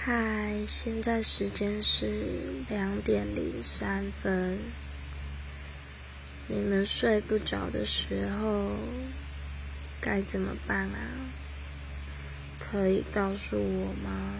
嗨现在时间是两点零三分。你们睡不着的时候该怎么办啊？可以告诉我吗？